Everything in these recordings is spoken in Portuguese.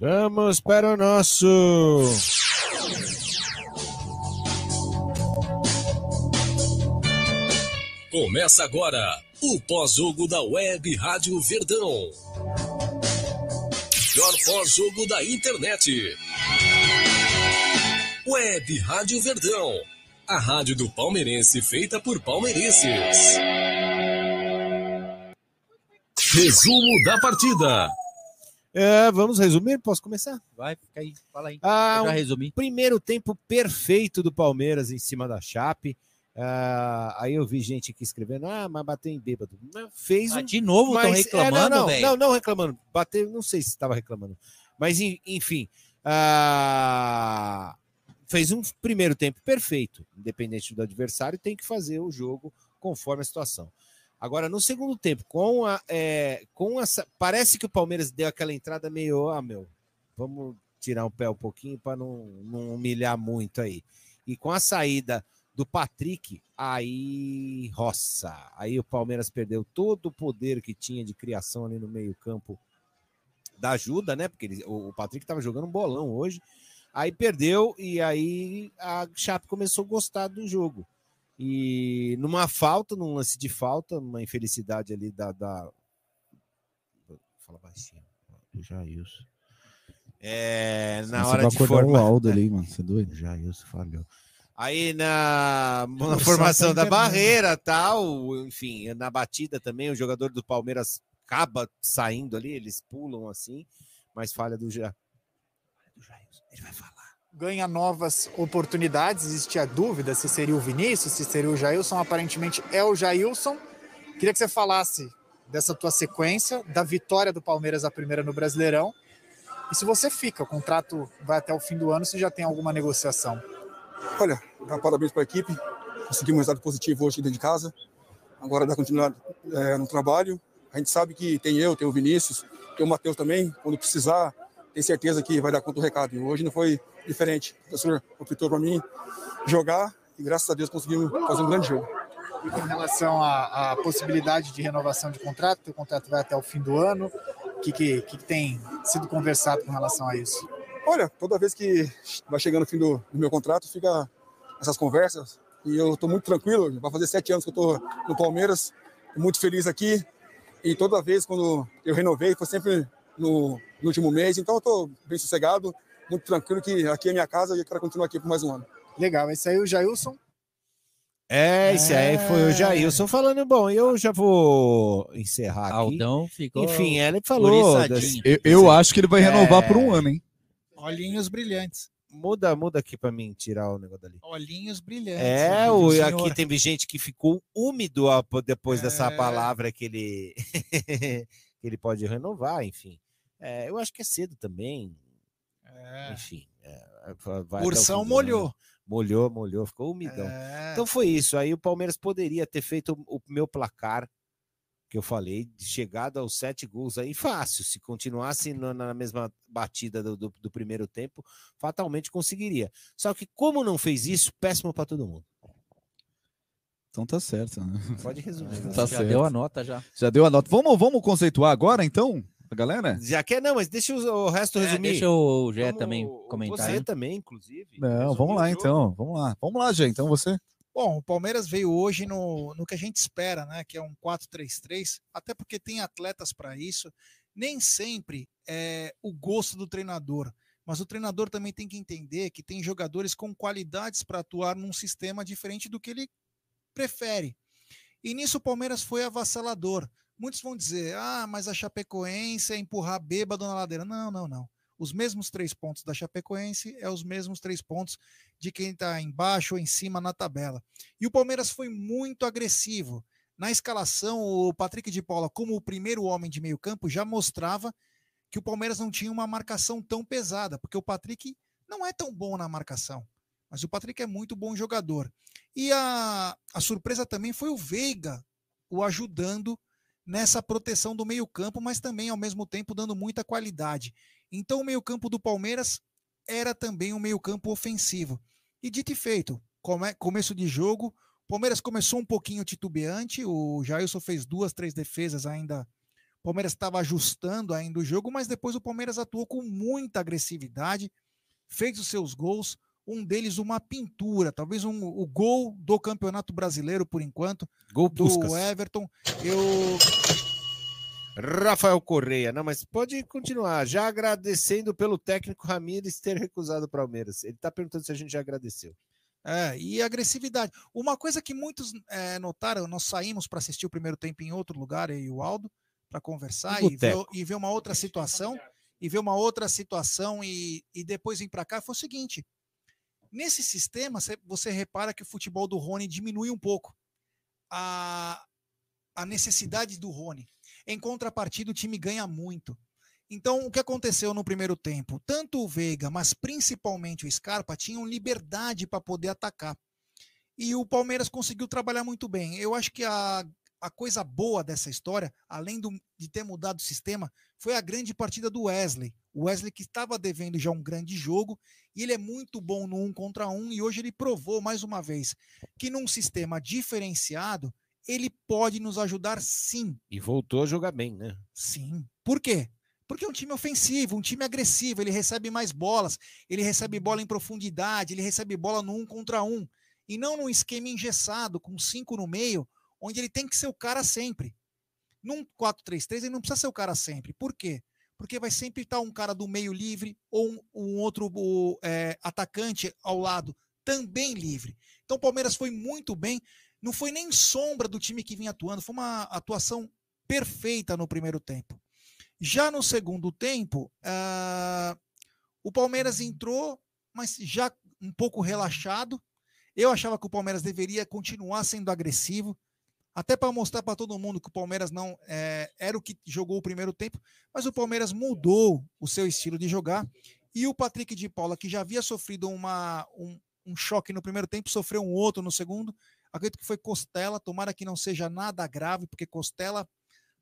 Vamos para o nosso. Começa agora o pós-jogo da Web Rádio Verdão. Melhor pós-jogo da internet. Web Rádio Verdão. A rádio do palmeirense feita por palmeirenses. Resumo da partida. É, vamos resumir? Posso começar? Vai, fica aí, fala aí. Ah, já um resumi. primeiro tempo perfeito do Palmeiras em cima da Chape. Ah, aí eu vi gente aqui escrevendo, ah, mas bateu em bêbado. Fez Ah, um de novo estão Mas, é, reclamando, não, não, velho. não, não reclamando. Bateu, não sei se estava reclamando. Mas, en- enfim, ah, fez um primeiro tempo perfeito. Independente do adversário, tem que fazer o jogo conforme a situação. Agora, no segundo tempo, com, a, é, com essa. Parece que o Palmeiras deu aquela entrada meio. Ah, meu, vamos tirar o pé um pouquinho para não, não humilhar muito aí. E com a saída do Patrick, aí roça. Aí o Palmeiras perdeu todo o poder que tinha de criação ali no meio-campo da ajuda, né? Porque ele- o Patrick estava jogando um bolão hoje. Aí perdeu e aí a Chape começou a gostar do jogo. E numa falta, num lance de falta, uma infelicidade ali da. da... Fala baixinho. Do Jailson. É, na Você hora vai de formar. o Aldo ali, mano. Você é doido? Jailson falhou. Aí na, na formação da internet. barreira tal, enfim, na batida também, o jogador do Palmeiras acaba saindo ali, eles pulam assim, mas falha do, ja... do Jailson. Ele vai falar. Ganha novas oportunidades. Existia dúvida se seria o Vinícius, se seria o Jailson. Aparentemente é o Jailson. Queria que você falasse dessa tua sequência, da vitória do Palmeiras a primeira no Brasileirão. E se você fica, o contrato vai até o fim do ano, se já tem alguma negociação. Olha, parabéns para a equipe. Conseguimos um resultado positivo hoje dentro de casa. Agora dá continuidade é, no trabalho. A gente sabe que tem eu, tem o Vinícius, tem o Matheus também. Quando precisar, tem certeza que vai dar conta do recado. E hoje não foi diferente. O professor optou para mim jogar e graças a Deus conseguimos fazer um grande jogo. E com relação à, à possibilidade de renovação de contrato, teu contrato vai até o fim do ano. O que, que, que tem sido conversado com relação a isso? Olha, toda vez que vai chegando o fim do, do meu contrato, fica essas conversas. E eu estou muito tranquilo. Vai fazer sete anos que eu estou no Palmeiras. Muito feliz aqui. E toda vez quando eu renovei, foi sempre no, no último mês. Então eu estou bem sossegado, muito tranquilo que aqui é minha casa e eu quero continuar aqui por mais um ano. Legal, esse aí é o Jailson. É, esse aí foi o É. Jailson falando. Bom, eu já vou encerrar aqui. Aldão ficou. Enfim, ele falou. das-. Eu, eu acho que ele vai renovar É. por um ano, hein? Olhinhos brilhantes. Muda, muda aqui para mim tirar o negócio dali. Olhinhos brilhantes. É, o, senhor. aqui teve gente que ficou úmido depois dessa É. palavra que ele, que ele pode renovar, enfim. É, eu acho que é cedo também, É. enfim. é, vai até o Ursão fim do ano. molhou. Molhou, molhou, ficou umidão. É. Então foi isso. Aí o Palmeiras poderia ter feito o meu placar que eu falei, de chegada aos sete gols aí, fácil. Se continuasse na, na mesma batida do, do- do primeiro tempo, fatalmente conseguiria. Só que, como não fez isso, péssimo para todo mundo. Então tá certo, né? Pode resumir. né? Tá já certo. deu a nota já. Já deu a nota. Vamos, vamos conceituar agora, então, a galera? Já quer? Não, mas deixa o, resto É, resumir. deixa o Gé também comentar. Você hein? também, inclusive. Não, vamos lá então. Vamos lá. Vamos lá, gente. Então você. Bom, o Palmeiras veio hoje no, no que a gente espera, né? Que é um 4-3-3, até porque tem atletas para isso. Nem sempre é o gosto do treinador, mas o treinador também tem que entender que tem jogadores com qualidades para atuar num sistema diferente do que ele prefere. E nisso o Palmeiras foi avassalador. Muitos vão dizer: ah, mas a Chapecoense é empurrar bêbado na ladeira. Não, não, não. Os mesmos três pontos da Chapecoense é os mesmos três pontos de quem está embaixo ou em cima na tabela. E o Palmeiras foi muito agressivo. Na escalação, o Patrick de Paula, como o primeiro homem de meio campo, já mostrava que o Palmeiras não tinha uma marcação tão pesada, porque o Patrick não é tão bom na marcação, mas o Patrick é muito bom jogador. E a, a surpresa também foi o Veiga o ajudando nessa proteção do meio-campo, mas também ao mesmo tempo dando muita qualidade. Então o meio-campo do Palmeiras era também um meio-campo ofensivo. E dito e feito, come, começo de jogo, Palmeiras começou um pouquinho titubeante, o Jailson fez duas, três defesas ainda O Palmeiras estava ajustando ainda o jogo, mas depois o Palmeiras atuou com muita agressividade, fez os seus gols, um deles uma pintura, talvez um, o gol do Campeonato Brasileiro por enquanto, Gol do Puskas. Everton. Eu Rafael Correia. Não, mas pode continuar. Já agradecendo pelo técnico Ramires ter recusado o Palmeiras. Ele está perguntando se a gente já agradeceu. É, e agressividade. Uma coisa que muitos é, notaram, nós saímos para assistir o primeiro tempo em outro lugar, eu e o Aldo, para conversar e ver, e ver uma outra situação, e ver uma outra situação e, e depois vir para cá, foi o seguinte: nesse sistema, cê- você repara que o futebol do Rony diminui um pouco a, a necessidade do Rony. Em contrapartida, o time ganha muito. Então, o que aconteceu no primeiro tempo? Tanto o Veiga, mas principalmente o Scarpa, tinham liberdade para poder atacar. E o Palmeiras conseguiu trabalhar muito bem. Eu acho que a, a coisa boa dessa história, além do- de ter mudado o sistema, foi a grande partida do Wesley. O Wesley que estava devendo já um grande jogo, e ele é muito bom no um contra um, e hoje ele provou mais uma vez que num sistema diferenciado, ele pode nos ajudar sim. E voltou a jogar bem, né? Sim. Por quê? Porque é um time ofensivo, um time agressivo, ele recebe mais bolas, ele recebe bola em profundidade, ele recebe bola no um contra um. E não num esquema engessado, com cinco no meio, onde ele tem que ser o cara sempre. Num 4-3-3, ele não precisa ser o cara sempre. Por quê? Porque vai sempre estar um cara do meio livre ou um, um outro o, é, atacante ao lado também livre. Então o Palmeiras foi muito bem. Não foi nem sombra do time que vinha atuando, foi uma atuação perfeita no primeiro tempo. Já no segundo tempo, ah, o Palmeiras entrou, mas já um pouco relaxado. Eu achava que o Palmeiras deveria continuar sendo agressivo, até para mostrar para todo mundo que o Palmeiras não eh, era o que jogou o primeiro tempo, mas o Palmeiras mudou o seu estilo de jogar. E o Patrick de Paula, que já havia sofrido uma, um, um choque no primeiro tempo, sofreu um outro no segundo. Acredito que foi costela, tomara que não seja nada grave, porque costela,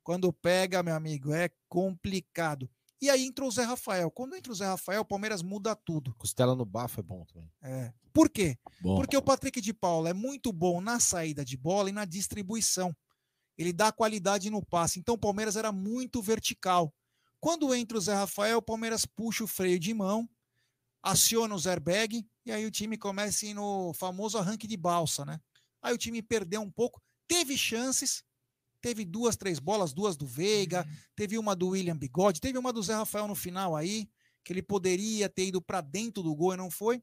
quando pega, meu amigo, é complicado. E aí entrou o Zé Rafael. Quando entra o Zé Rafael, o Palmeiras muda tudo. Costela no bafo é bom também. É. Por quê? Bom, Porque o Patrick de Paula é muito bom na saída de bola e na distribuição. Ele dá qualidade no passe. Então o Palmeiras era muito vertical. Quando entra o Zé Rafael, o Palmeiras puxa o freio de mão, aciona o airbag e aí o time começa a ir no famoso arranque de balsa, né? Aí o time perdeu um pouco, teve chances, teve duas, três bolas, duas do Veiga, teve uma do William Bigode, teve uma do Zé Rafael no final aí, que ele poderia ter ido para dentro do gol e não foi.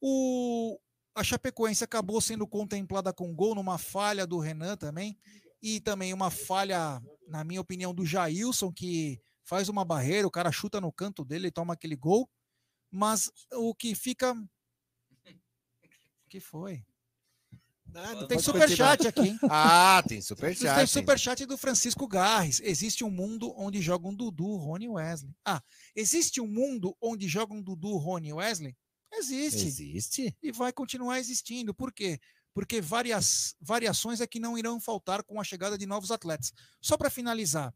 O, a Chapecoense acabou sendo contemplada com gol numa falha do Renan também, e também uma falha, na minha opinião, do Jailson, que faz uma barreira, o cara chuta no canto dele e toma aquele gol. Mas o que fica. O que foi? Nada, Tem pode superchat aqui, hein? Ah, tem Tem superchat. superchat do Francisco Garres. Existe um mundo onde jogam Dudu, Rony Wesley. Ah, existe um mundo onde jogam Dudu, Rony Wesley? Existe. Existe? E vai continuar existindo. Por quê? Porque várias variações é que não irão faltar com a chegada de novos atletas. Só para finalizar,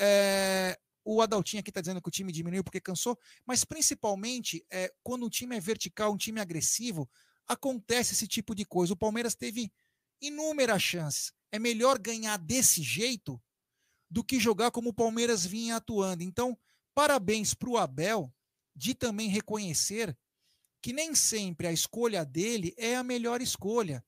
é, o Adaltinho aqui está dizendo que o time diminuiu porque cansou, mas principalmente é, quando um time é vertical, um time agressivo, acontece esse tipo de coisa. O Palmeiras teve inúmeras chances. É melhor ganhar desse jeito do que jogar como o Palmeiras vinha atuando. Então, parabéns para o Abel de também reconhecer que nem sempre a escolha dele é a melhor escolha.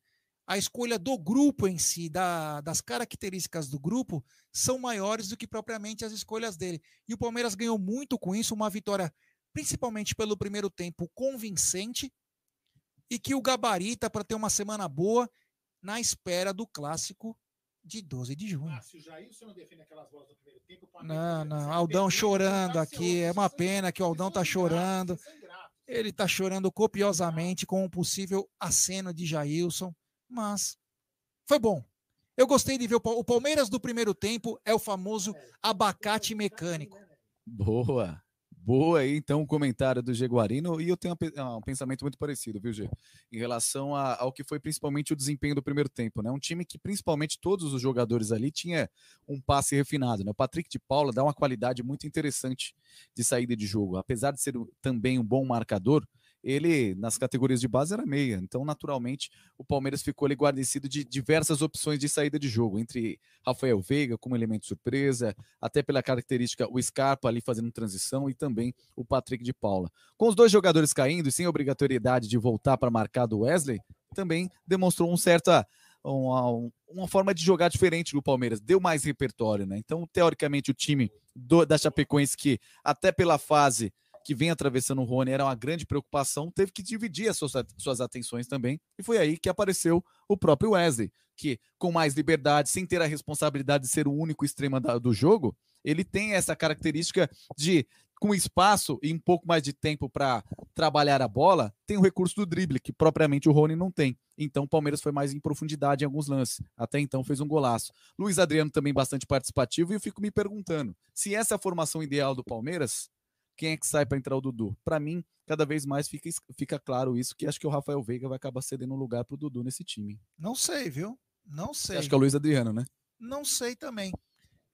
A escolha do grupo em si, da- das características do grupo, são maiores do que propriamente as escolhas dele. E o Palmeiras ganhou muito com isso, uma vitória, principalmente pelo primeiro tempo, convincente, e que o gabarita para ter uma semana boa na espera do clássico de 12 de junho. se o Jailson não defende aquelas bolas do primeiro tempo, Não, não, Aldão chorando aqui. É uma pena que o Aldão tá chorando. Ele tá chorando copiosamente com um possível aceno de Jailson, mas foi bom. Eu gostei de ver o, Pal- o Palmeiras do primeiro tempo é o famoso abacate mecânico. boa. Boa aí, então, o comentário do Jaguarino. E eu tenho ah, um pensamento muito parecido, viu, Gê? Em relação a- ao que foi principalmente o desempenho do primeiro tempo, né? Um time que, principalmente, todos os jogadores ali tinha um passe refinado, né? O Patrick de Paula dá uma qualidade muito interessante de saída de jogo. Apesar de ser também um bom marcador, ele nas categorias de base era meia. Então, naturalmente, o Palmeiras ficou ali guarnecido de diversas opções de saída de jogo, entre Rafael Veiga como elemento surpresa, até pela característica o Scarpa ali fazendo transição e também o Patrick de Paula. Com os dois jogadores caindo e sem obrigatoriedade de voltar para marcar do Wesley, também demonstrou um certa uma, uma, forma de jogar diferente do Palmeiras, deu mais repertório, né? Então, teoricamente, o time do, da Chapecoense, que até pela fase que vem atravessando o Rony era uma grande preocupação, teve que dividir as suas, suas atenções também, e foi aí que apareceu o próprio Wesley, que com mais liberdade, sem ter a responsabilidade de ser o único extremo do jogo, ele tem essa característica de com espaço e um pouco mais de tempo para trabalhar a bola, tem o recurso do drible, que propriamente o Rony não tem. Então o Palmeiras foi mais em profundidade em alguns lances. Até então fez um golaço. Luiz Adriano também bastante participativo e eu fico me perguntando, se essa é a formação ideal do Palmeiras, quem é que sai para entrar o Dudu? Para mim, cada vez mais fica, fica claro isso, que acho que o Rafael Veiga vai acabar cedendo um lugar para o Dudu nesse time. Não sei, viu? Não sei. Acho que é o Luiz Adriano, né? Não sei também.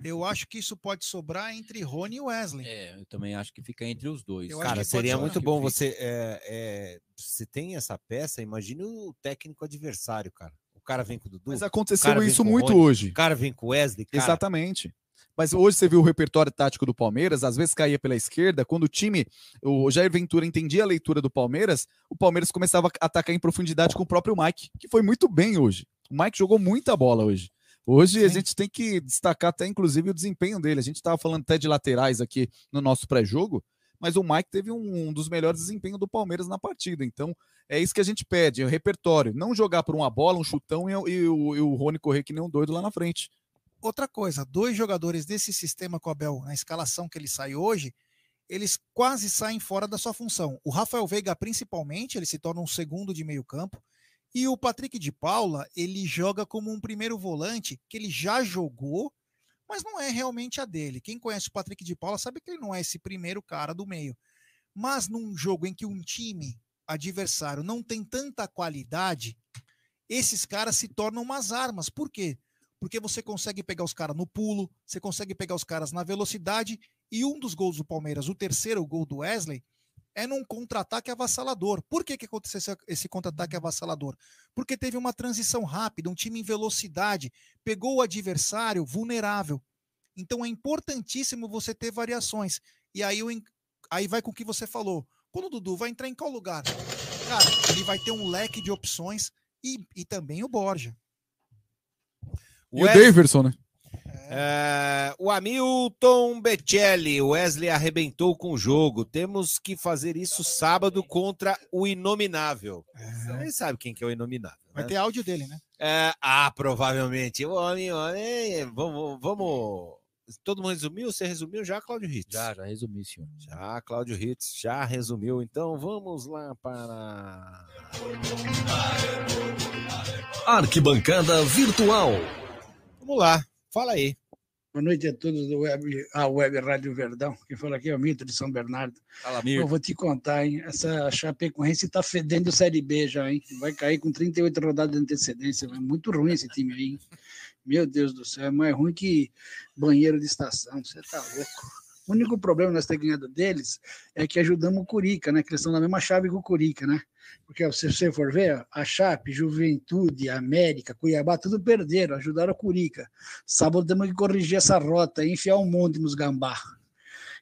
Eu acho que isso pode sobrar entre Rony e Wesley. É, eu também acho que fica entre os dois. Eu Cara, seria muito bom você. É, é, você tem essa peça, imagine o técnico adversário, cara. O cara vem com o Dudu. Mas o aconteceu isso muito Rony, hoje. O cara vem com o Wesley, cara. Exatamente. Mas hoje você viu o repertório tático do Palmeiras, às vezes caía pela esquerda, quando o time, o Jair Ventura entendia a leitura do Palmeiras, o Palmeiras começava a atacar em profundidade com o próprio Mike, que foi muito bem hoje. O Mike jogou muita bola hoje. Hoje a Sim. gente tem que destacar até, inclusive, o desempenho dele. A gente estava falando até de laterais aqui no nosso pré-jogo, mas o Mike teve um, um dos melhores desempenhos do Palmeiras na partida. Então, é isso que a gente pede, é o repertório. Não jogar por uma bola, um chutão e, e o, e o Rony correr que nem um doido lá na frente. Outra coisa, dois jogadores desse sistema com o Abel, na escalação que ele sai hoje, eles quase saem fora da sua função. O Rafael Veiga, principalmente, ele se torna um segundo de meio campo. E o Patrick de Paula, ele joga como um primeiro volante, que ele já jogou, mas não é realmente a dele. Quem conhece o Patrick de Paula sabe que ele não é esse primeiro cara do meio. Mas num jogo em que um time adversário não tem tanta qualidade, esses caras se tornam umas armas. Por quê? Porque você consegue pegar os caras no pulo, você consegue pegar os caras na velocidade, e um dos gols do Palmeiras, o terceiro gol do Wesley, é num contra-ataque avassalador. Por que, que aconteceu esse, contra-ataque avassalador? Porque teve uma transição rápida, um time em velocidade, pegou o adversário vulnerável. Então é importantíssimo você ter variações. E aí, aí vai com o que você falou. Quando o Dudu vai entrar em qual lugar? Cara, ele vai ter um leque de opções e, e também o Borja. E o Wesley- Daverson, né? É, o Hamilton Becelli, o Wesley arrebentou com o jogo. Temos que fazer isso sábado contra o Inominável. Você sabe quem que é o Inominável. Vai né? ter áudio dele, né? É, ah, provavelmente. O homem, o homem, vamos, vamos. Todo mundo resumiu? Você resumiu já, Cláudio Ritz? Já, já resumi, senhor. Já, Cláudio Ritz já resumiu. Então vamos lá para. Arquibancada Virtual. Vamos lá, fala aí. Boa noite a todos do Web, a Web Rádio Verdão. Quem fala aqui é o Mito de São Bernardo. Fala, Eu vou te contar, hein? Essa Chapecoense tá fedendo Série B já, hein? Vai cair com 38 rodadas de antecedência. É muito ruim esse time aí, hein? Meu Deus do céu, é mais ruim que banheiro de estação. Você tá louco. O único problema nós ter ganhado deles é que ajudamos o Curica, né? Que eles estão na mesma chave que o Curica, né? Porque se você for ver, a Chape, Juventude, América, Cuiabá, tudo perderam, ajudaram o Curica. Sábado temos que corrigir essa rota enfiar um monte nos gambá.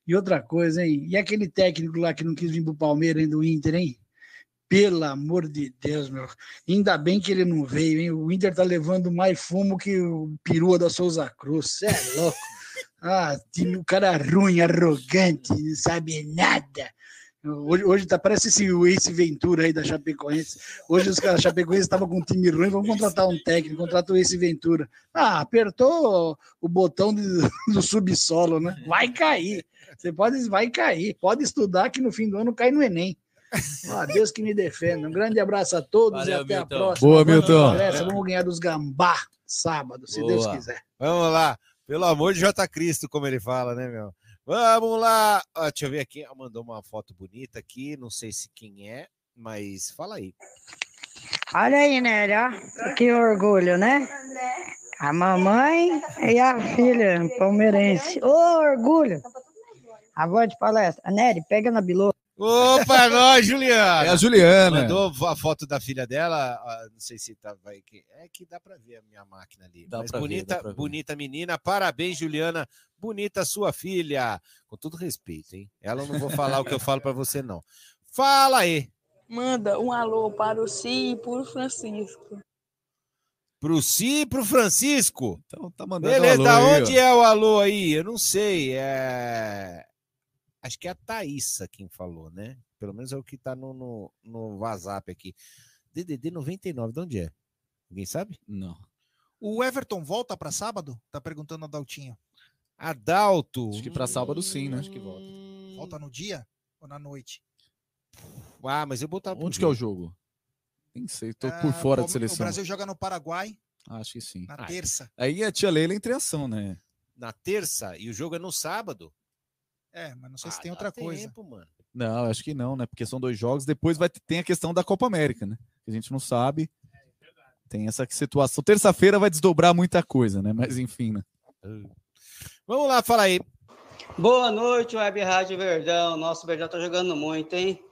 E outra coisa, hein? E aquele técnico lá que não quis vir pro Palmeiras, hein, do Inter, hein? Pelo amor de Deus, meu. Ainda bem que ele não veio, hein? O Inter tá levando mais fumo que o perua da Souza Cruz. Você é louco. Ah, time, o cara ruim, arrogante, não sabe nada. Hoje, hoje tá, parece esse, Ace Ventura aí da Chapecoense. Hoje os caras Chapecoense estavam com um time ruim, vamos contratar um técnico, contrata o Ace Ventura. Ah, apertou o botão de- do subsolo, né? Vai cair. Você pode, vai cair. Pode estudar que no fim do ano cai no Enem. Ah, Deus que me defenda. Um grande abraço a todos Valeu, e até a Milton. próxima. Boa, Milton. Vamos ganhar dos gambá sábado, se Deus Boa. quiser. Vamos lá. Pelo amor de J. Cristo, como ele fala, né, meu? Vamos lá. Ó, deixa eu ver aqui. Ah, Mandou uma foto bonita aqui. Não sei se quem é, mas fala aí. Olha aí, ó. Que orgulho, né? A mamãe e a filha palmeirense. Ô, orgulho! A voz de palestra. Nery, pega na bilô. Opa, nós, Juliana. É a Juliana. Mandou a foto da filha dela. Não sei se tá, vai. que- É que dá pra ver a minha máquina ali. Dá Mas pra ver, bonita, ver. bonita menina. Parabéns, Juliana. Bonita sua filha. Com todo respeito, hein? Ela eu não vou falar o que eu falo pra você, não. Fala aí. Manda um alô para o Si e para o Francisco. Pro Si e pro Francisco. Então tá mandando Beleza, um da alô aí, onde ó. é o alô aí? Eu não sei. É... Acho que é a Thaísa quem falou, né? Pelo menos é o que tá no, no, no WhatsApp aqui. DDD 99, de onde é? Ninguém sabe? Não. O Everton volta para sábado? Tá perguntando a Daltinho. Adalto. Acho que pra sábado sim, né? Acho que volta. Volta no dia ou na noite? Ah, mas eu botava. Onde que é o jogo? Nem sei, tô por Ah, fora o- de seleção. O Brasil joga no Paraguai Acho que sim. na Ah, terça. Aí a tia Leila entra em ação, né? Na terça e o jogo é no sábado? É, mas não sei se Ah, tem dá outra coisa. tempo, mano. Não, acho que não, né? Porque são dois jogos. Depois vai ter, tem a questão da Copa América, né? Que a gente não sabe. Tem essa situação. Terça-feira vai desdobrar muita coisa, né? Mas enfim, né? Vamos lá, fala aí. Boa noite, Web Rádio Verdão. Nosso Verdão tá jogando muito, hein?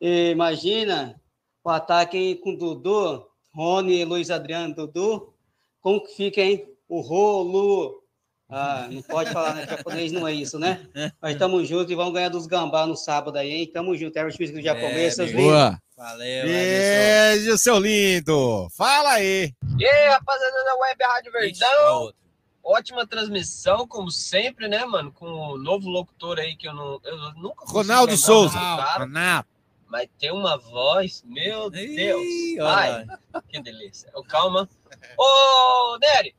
E imagina o ataque hein, com Dudu, Rony, Luiz Adriano, Dudu. Como que fica, hein? O rolo. Ah, não pode falar, né? Japonês não é isso, né? Mas tamo junto e vamos ganhar dos gambá no sábado aí, hein? Tamo junto. Everton Físico do japonês, seus lindos. Boa. Valeu, Beijo, seu lindo. Fala aí. E aí, rapaziada da Web Rádio Verdão. Ótima transmissão, como sempre, né, mano? Com o novo locutor aí que eu, não, eu nunca Ronaldo o Souza. Ronaldo. mas tem uma voz, meu Ih, Deus. Ai, que delícia. Ô, Calma. Ô, Nery,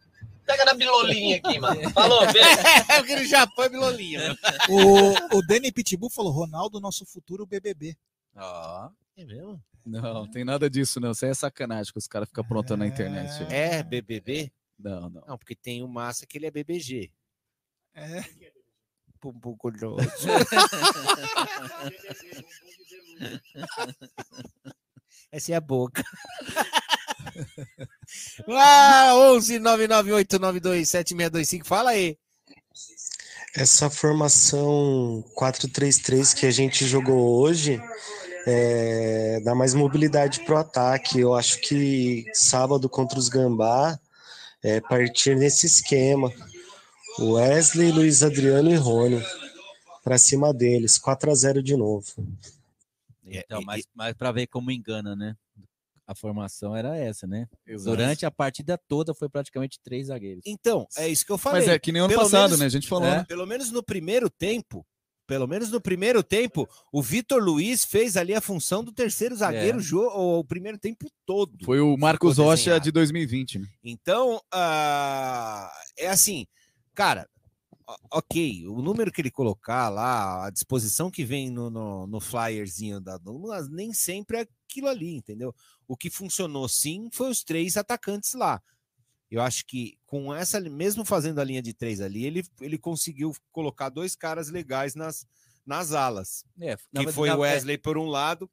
pega na bilolinha aqui, mano. Falou, beijo. É aquele Japão e Bilolinha. O, o Danny Pitbull falou: Ronaldo, nosso futuro BBB. Ó, É mesmo? Não, tem nada disso, não. Isso aí é sacanagem que os caras ficam aprontando na internet. aí. É BBB? Não, não. Não, porque tem o Massa que ele é BBG. É. Bumbum curioso. Essa é a boca. Ah, 11 998927625. Fala aí. Essa formação 4-3-3 que a gente jogou hoje é, dá mais mobilidade para o ataque. Eu acho que sábado contra os Gambá é partir nesse esquema. Wesley, Luiz Adriano e Rony para cima deles, 4 a 0 de novo. Então, mas, mas para ver como engana, né? A formação era essa, né? Exato. Durante a partida toda foi praticamente três zagueiros. Então, é isso que eu falei. Mas é que nem ano Pelo passado, menos- né? A gente falou, é. né? Pelo menos no primeiro tempo, pelo menos no primeiro tempo, o Vitor Luiz fez ali a função do terceiro zagueiro É. o, o primeiro tempo todo. Foi o Marcos Rocha de 2020, né? Então, ah, é assim, cara, o- ok, o número que ele colocar lá, a disposição que vem no, no, no flyerzinho da Douglas, nem sempre é aquilo ali, entendeu? O que funcionou sim foi os três atacantes lá. Eu acho que com essa, mesmo fazendo a linha de três ali, ele, ele conseguiu colocar dois caras legais nas, nas alas. É, Que na- foi o Wesley por um lado.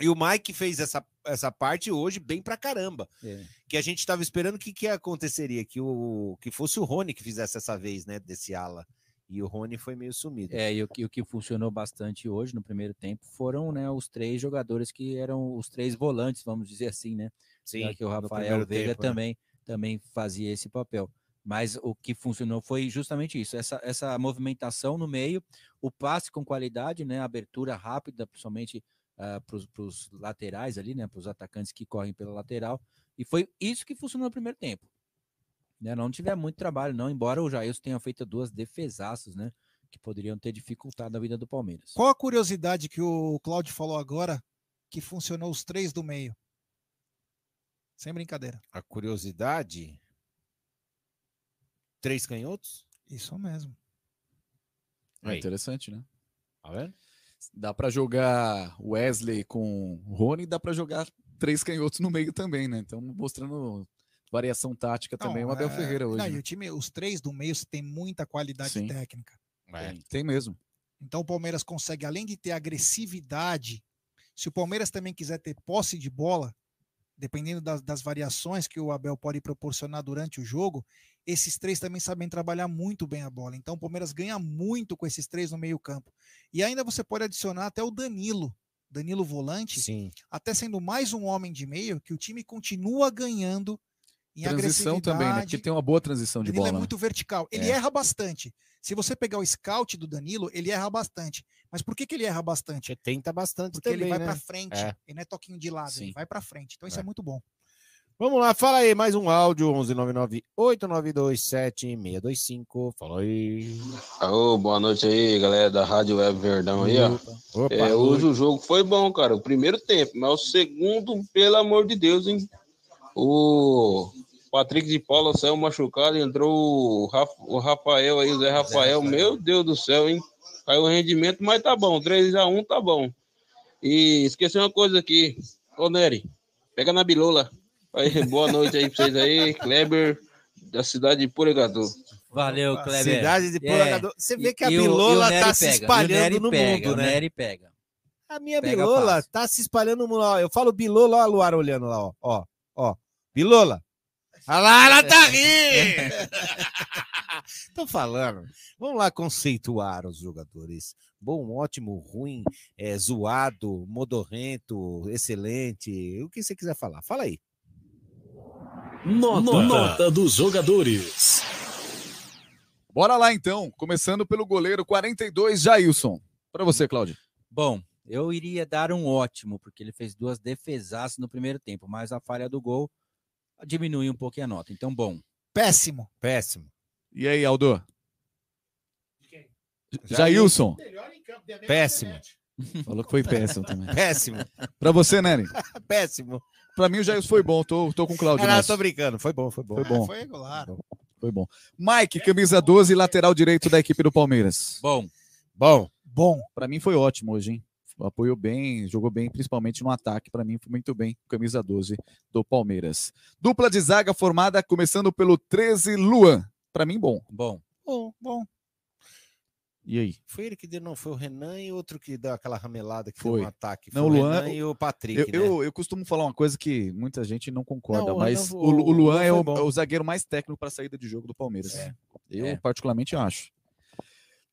E o Mike fez essa, essa parte hoje bem pra caramba É. que a gente estava esperando que que aconteceria que o que fosse o Rony que fizesse essa vez, né, desse ala. E o Rony foi meio sumido. É, e o que, o que funcionou bastante hoje no primeiro tempo foram né, os três jogadores que eram os três volantes, vamos dizer assim, né? Sim, Já que o Rafael Veiga tempo, né? também, também fazia esse papel. Mas o que funcionou foi justamente isso, essa, essa movimentação no meio, o passe com qualidade, né? Abertura rápida, principalmente para os laterais ali, né? Para os atacantes que correm pela lateral. E foi isso que funcionou no primeiro tempo. Né? Não tiver muito trabalho, não, embora o Jailson tenha feito duas defesaças, né? Que poderiam ter dificultado a vida do Palmeiras. Qual a curiosidade que o Cláudio falou agora que funcionou os três do meio? Sem brincadeira. A curiosidade. Três canhotos? Isso mesmo. É interessante, né? Tá vendo? Dá pra jogar Wesley com Rony, dá pra jogar três canhotos no meio também, né? Então mostrando variação tática também o Abel é- Ferreira hoje. não, né? e o time, os três do meio tem muita qualidade Sim. técnica. Tem, tem mesmo. Então o Palmeiras consegue, além de ter agressividade, se o Palmeiras também quiser ter posse de bola, dependendo das, das variações que o Abel pode proporcionar durante o jogo, esses três também sabem trabalhar muito bem a bola. Então o Palmeiras ganha muito com esses três no meio-campo. E ainda você pode adicionar até o Danilo, Danilo volante, Sim. até sendo mais um homem de meio, que o time continua ganhando em Transição também, né? Porque agressividade. tem uma boa transição de Danilo bola. é né? muito vertical. Ele É. erra bastante. Se você pegar o scout do Danilo, ele erra bastante. Mas por que, que ele erra bastante? Tenta bastante Porque ele também, vai né? pra frente. É. Ele não é toquinho de lado, ele Sim. vai pra frente. Então isso é, É. muito bom. Vamos lá, fala aí, mais um áudio, 11998927625. Fala aí. Ô, boa noite aí, galera da Rádio Web Verdão aí, ó. Opa, É, hoje o jogo foi bom, cara. O primeiro tempo, mas o segundo, pelo amor de Deus, hein? O Patrick de Paula saiu machucado, entrou o, Raf- o Rafael aí, o Zé Rafael. Meu Deus do céu, hein? Caiu o rendimento, mas tá bom. 3x1 tá bom. E esqueci uma coisa aqui. Ô, Nery, pega na bilola. Aí, boa noite aí pra vocês aí. Kleber, da cidade de Purigadu. Valeu, Kleber. Cidade de É. Puragador. Você vê E- que a e o- e o bilola Nery tá se pega, e o espalhando no pega, mundo, o né? Nery pega. A minha Pega bilola fácil. tá se espalhando no mundo. ó. Eu falo bilola, ó a Luara olhando lá, ó. Ó, ó. Bilola. Olha lá, ela tá rindo. Tô falando. Vamos lá conceituar os jogadores. Bom, ótimo, ruim, é, zoado, modorrento, excelente. O que você quiser falar. Fala aí. Nota, Nota dos jogadores. Bora lá então, começando pelo goleiro 42, Jailson. Para você, Cláudio. Bom, eu iria dar um ótimo, porque ele fez duas defesaças no primeiro tempo, mas a falha do gol diminui um pouquinho a nota. Então, bom. Péssimo. Péssimo. E aí, Aldo? Jailson. Péssimo. Falou que foi péssimo também. Péssimo. Para você, Nery? Péssimo. Para mim, o Jailson foi bom. Tô, tô com o Cláudio. Ah, não, tô brincando. Foi bom, foi bom. Foi bom. Foi regular. Foi bom. Mike, camisa 12, lateral direito da equipe do Palmeiras. Bom. Bom. Bom. Para mim foi ótimo hoje, hein? Apoiou bem, jogou bem, principalmente no ataque. Para mim foi muito bem, camisa 12 do Palmeiras. Dupla de zaga formada, começando pelo 13, Luan. Para mim, bom. Bom. Bom, bom. E aí? Foi ele que deu, não, foi o Renan e outro que deu aquela ramelada que Foi. foi um ataque. Foi Não, o Luan. Renan e o Patrick, eu, né? eu, eu costumo falar uma coisa que muita gente não concorda, Não, mas Renan- o, o o Luan Luan é o, bom. é o zagueiro mais técnico para saída de jogo do Palmeiras. Eu, É. particularmente, acho.